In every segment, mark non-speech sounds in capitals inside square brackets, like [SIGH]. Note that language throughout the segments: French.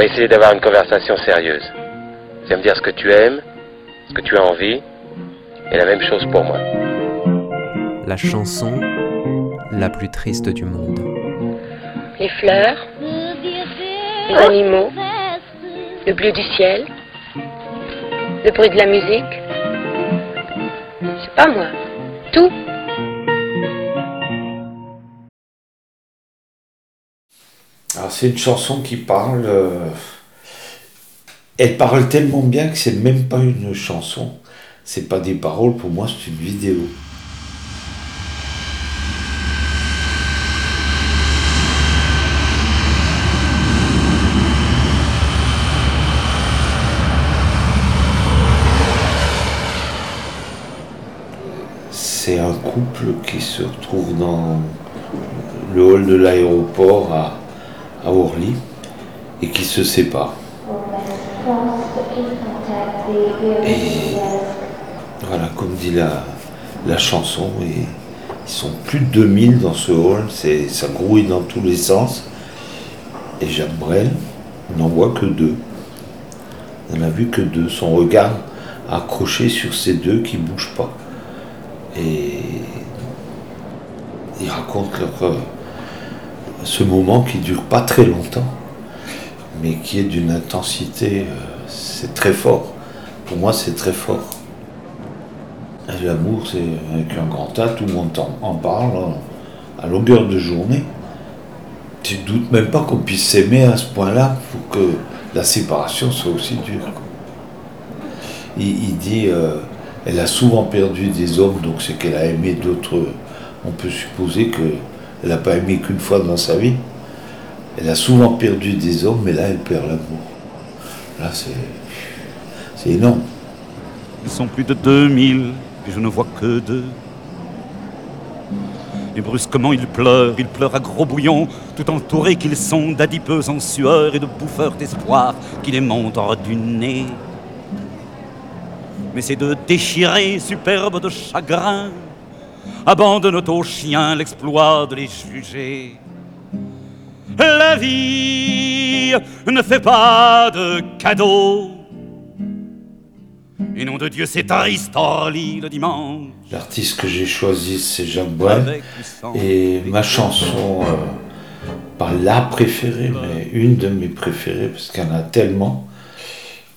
va essayer d'avoir une conversation sérieuse. Tu vas me dire ce que tu aimes, ce que tu as envie, et la même chose pour moi. La chanson la plus triste du monde. Les fleurs, les animaux, le bleu du ciel, le bruit de la musique. C'est pas moi. Tout. C'est une chanson qui parle. euh, elle parle tellement bien que c'est même pas une chanson. C'est pas des paroles, pour moi c'est une vidéo. C'est un couple qui se retrouve dans le hall de l'aéroport à, à Orly et qui se sépare. Et voilà, comme dit la, la chanson, ils sont plus de 2000 dans ce hall, c'est, ça grouille dans tous les sens. Et Jacques Brel n'en voit que deux. Il n'en a vu que deux. Son regard accroché sur ces deux qui ne bougent pas. Et il raconte leur, ce moment qui dure pas très longtemps, mais qui est d'une intensité, euh, c'est très fort. Pour moi, c'est très fort. L'amour, c'est avec un grand A, tout le monde en, parle hein, à longueur de journée. Tu ne doutes même pas qu'on puisse s'aimer à ce point-là pour que la séparation soit aussi dure. Il, dit, euh, elle a souvent perdu des hommes, donc c'est qu'elle a aimé d'autres. On peut supposer qu'elle n'a pas aimé qu'une fois dans sa vie. Elle a souvent perdu des hommes, mais là, elle perd l'amour. Là, c'est. C'est énorme. Ils sont plus de 2000 et je ne vois que deux. Et brusquement ils pleurent, ils pleurent à gros bouillons, tout entourés qu'ils sont d'adipeux en sueur et de bouffeurs d'espoir qui les montent hors du nez. Mais ces deux déchirés, superbes de chagrin, abandonnent aux chiens l'exploit de les juger. La vie ne fait pas de cadeaux. Et nom de Dieu, c'est triste Orly le dimanche. L'artiste que j'ai choisi, c'est Jacques Brel. Et ma chanson, euh, pas la préférée, mais une de mes préférées, parce qu'il y en a tellement,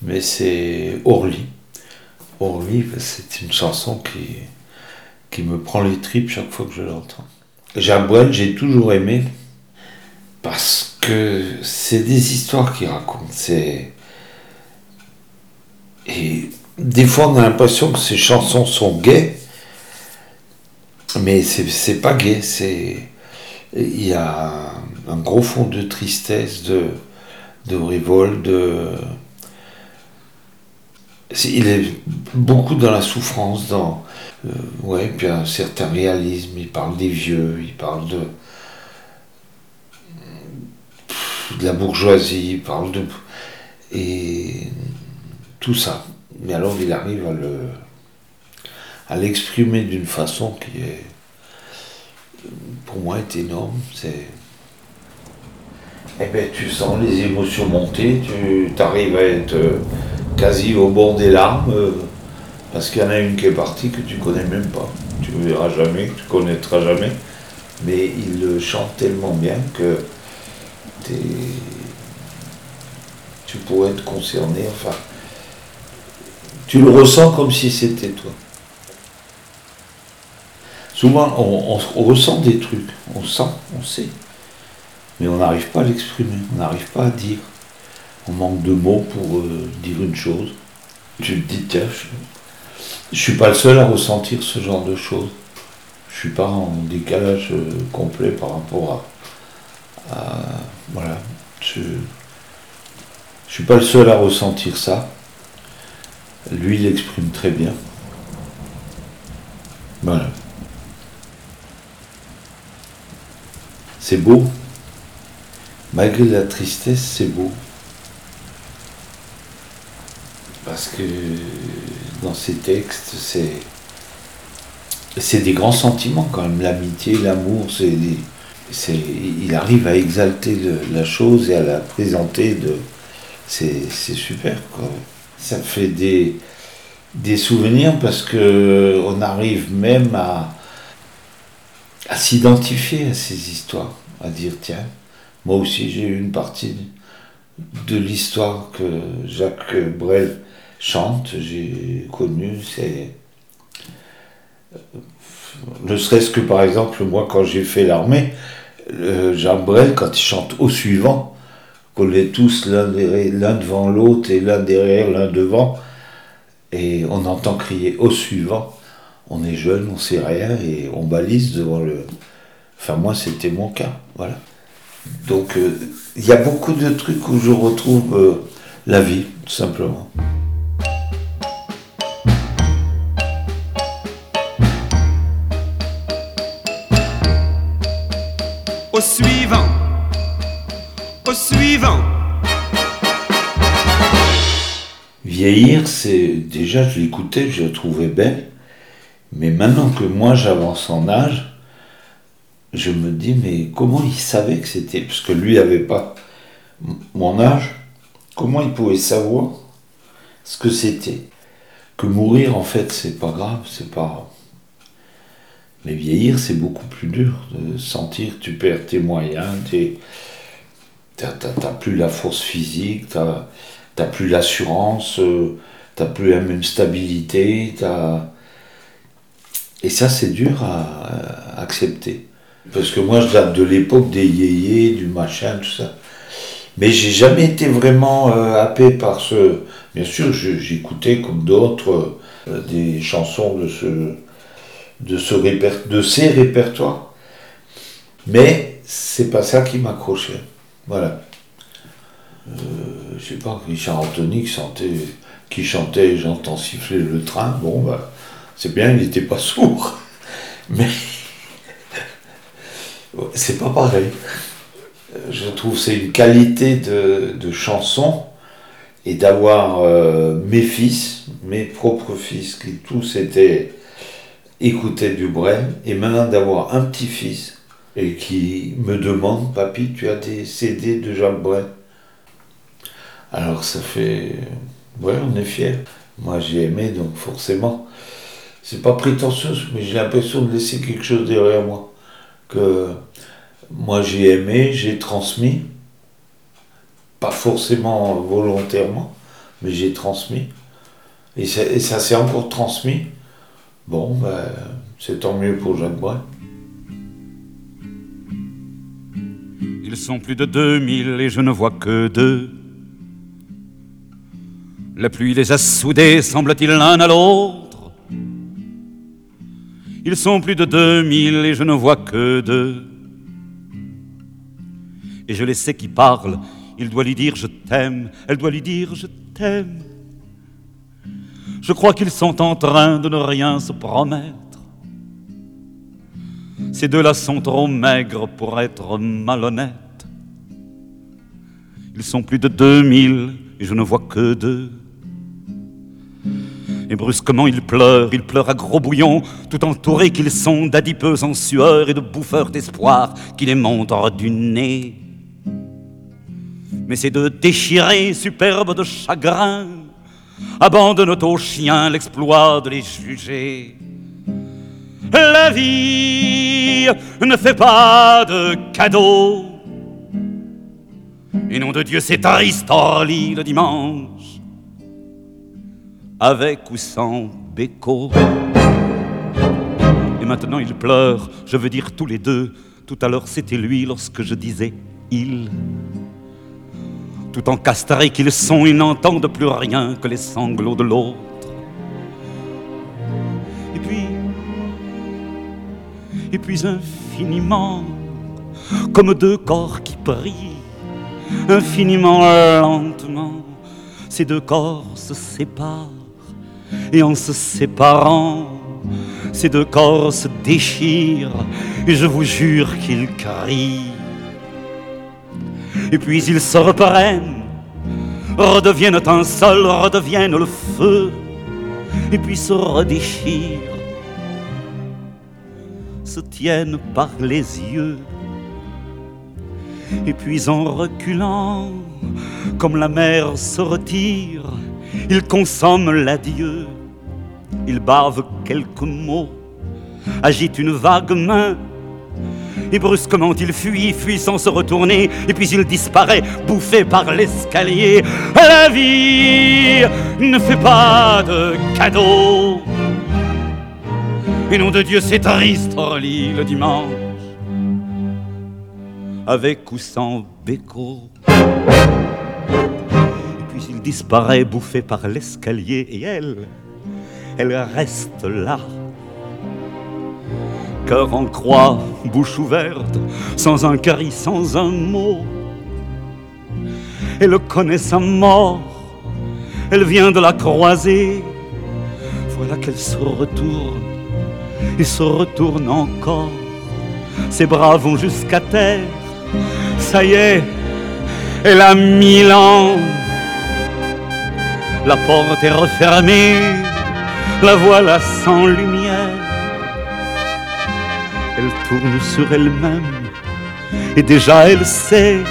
mais c'est Orly. Orly, c'est une chanson qui, qui me prend les tripes chaque fois que je l'entends. Brel, j'ai toujours aimé, parce que c'est des histoires qu'il raconte. Et des fois, on a l'impression que ces chansons sont gaies, mais c'est c'est pas gay. Il y a un gros fond de tristesse, de, de révolte, de. Il est beaucoup dans la souffrance, dans. Euh, ouais, puis un certain réalisme. Il parle des vieux, il parle de. de la bourgeoisie, il parle de. Et. tout ça. Mais alors, il arrive à le à l'exprimer d'une façon qui est, pour moi, est énorme. C'est, eh ben, tu sens les émotions monter, tu arrives à être euh, quasi au bord des larmes, euh, parce qu'il y en a une qui est partie que tu connais même pas, tu verras jamais, tu connaîtras jamais, mais il le chante tellement bien que tu pourrais être concerné, enfin, tu le ressens comme si c'était toi. Souvent, on, ressent des trucs, on sent, on sait, mais on n'arrive pas à l'exprimer, on n'arrive pas à dire. On manque de mots pour euh, dire une chose. Tu te dis, tiens, je suis pas le seul à ressentir ce genre de choses. Je suis pas en décalage euh, complet par rapport à, voilà, je, je suis pas le seul à ressentir ça. Lui, il l'exprime très bien. Voilà. C'est beau. Malgré la tristesse, c'est beau. Parce que dans ces textes, c'est. C'est des grands sentiments quand même. L'amitié, l'amour, c'est. c'est- Il arrive à exalter la chose et à la présenter de, c'est super. Quoi. Ça fait des, des souvenirs parce que on arrive même à, à s'identifier à ces histoires, à dire tiens, moi aussi j'ai une partie de l'histoire que Jacques Brel chante, j'ai connu, c'est ne serait-ce que par exemple moi quand j'ai fait l'armée, Jean Brel quand il chante au suivant, qu'on est tous l'un devant l'autre et l'un derrière, l'un devant, et on entend crier au suivant. On est jeune, on sait rien et on balise devant le. Enfin moi c'était mon cas, voilà. Donc euh, il y a beaucoup de trucs où je retrouve euh, la vie, tout simplement. Suivant, au suivant. Vieillir, c'est déjà je l'écoutais, je la trouvais belle, mais maintenant que moi j'avance en âge, je me dis, mais comment il savait que c'était Parce que lui n'avait pas mon âge. Comment il pouvait savoir ce que c'était? Que mourir, en fait, c'est pas grave, c'est pas. Mais vieillir, c'est beaucoup plus dur. De sentir tu perds tes moyens, tu n'as plus la force physique, tu n'as plus l'assurance, euh, tu n'as plus la même stabilité. Et ça, c'est dur à accepter. Parce que moi, je date de l'époque des yéyés, du machin, tout ça. Mais j'ai jamais été vraiment euh, happé par ce. Bien sûr, j'écoutais comme d'autres euh, des chansons de ce, de ce de ces répertoires. Mais c'est pas ça qui m'accrochait. Voilà. Euh, je sais pas, Richard Anthony qui chantait, qui chantait J'entends siffler le train. Bon, bah, c'est bien, il n'était pas [LAUGHS] sourd. Mais [LAUGHS] c'est pas pareil. Je trouve c'est une qualité de, de chanson et d'avoir euh, mes fils, mes propres fils, qui tous étaient écoutaient du Brel, et maintenant d'avoir un petit-fils et qui me demande, papy, tu as des CD de Jacques Brel Alors ça fait, ouais, on est fiers. Moi j'ai aimé, donc forcément, c'est pas prétentieux, mais j'ai l'impression de laisser quelque chose derrière moi que moi j'ai aimé, j'ai transmis, pas forcément volontairement, mais j'ai transmis. Et, ça s'est encore transmis. Bon, ben, c'est tant mieux pour Jacques Brel. Ils sont plus de 2000 et je ne vois que deux. La pluie les a soudés, semble-t-il, l'un à l'autre. Ils sont plus de 2000 et je ne vois que deux. Et je les sais qui parlent. Il doit lui dire je t'aime, elle doit lui dire je t'aime. Je crois qu'ils sont en train de ne rien se promettre. Ces deux-là sont trop maigres pour être malhonnêtes. Ils sont plus de 2000 et je ne vois que deux. Et brusquement ils pleurent, ils pleurent à gros bouillons, tout entourés qu'ils sont d'adipeux en sueur et de bouffeurs d'espoir qui les montent hors du nez. Mais ces deux déchirés, superbes de chagrin, abandonnent aux chiens l'exploit de les juger. La vie ne fait pas de cadeaux. Et nom de Dieu, c'est Aristorlie le dimanche avec ou sans béco. Et maintenant ils pleurent, je veux dire tous les deux. Tout à l'heure c'était lui lorsque je disais il. Tout encastrés qu'ils sont, ils n'entendent plus rien que les sanglots de l'autre. Et puis, et puis infiniment, comme deux corps qui prient, infiniment lentement, ces deux corps se séparent et en se séparant, ces deux corps se déchirent, et je vous jure qu'ils crient. Et puis ils se reprennent, redeviennent un seul, redeviennent le feu, et puis se redéchirent, se tiennent par les yeux. Et puis en reculant, comme la mer se retire, il consomme l'adieu, il bave quelques mots, agite une vague main, et brusquement il fuit, fuit sans se retourner, et puis il disparaît, bouffé par l'escalier. La vie ne fait pas de cadeaux. Et nom de Dieu, c'est triste, Orly, le dimanche, avec ou sans béco. Et puis il disparaît, bouffé par l'escalier, et elle, elle reste là cœur en croix, bouche ouverte, sans un cri, sans un mot. Elle connaît sa mort, elle vient de la croiser. Voilà qu'elle se retourne et se retourne encore. Ses bras vont jusqu'à terre. Ça y est, elle a mille ans. La porte est refermée, la voilà sans lumière. Elle tourne sur elle-même et déjà elle sait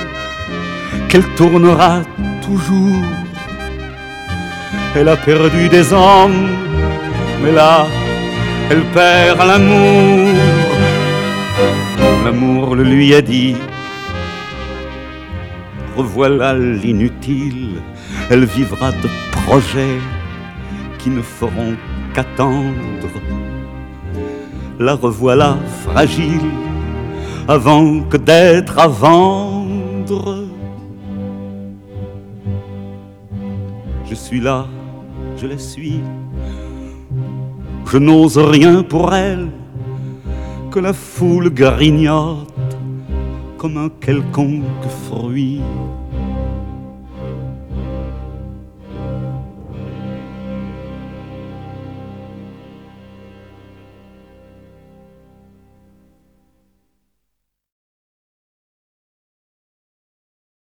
qu'elle tournera toujours. Elle a perdu des hommes, mais là, elle perd l'amour. L'amour le lui a dit, revoilà l'inutile, elle vivra de projets qui ne feront qu'attendre la revoilà fragile avant que d'être à vendre. Je suis là, je la suis, je n'ose rien pour elle, que la foule grignote comme un quelconque fruit.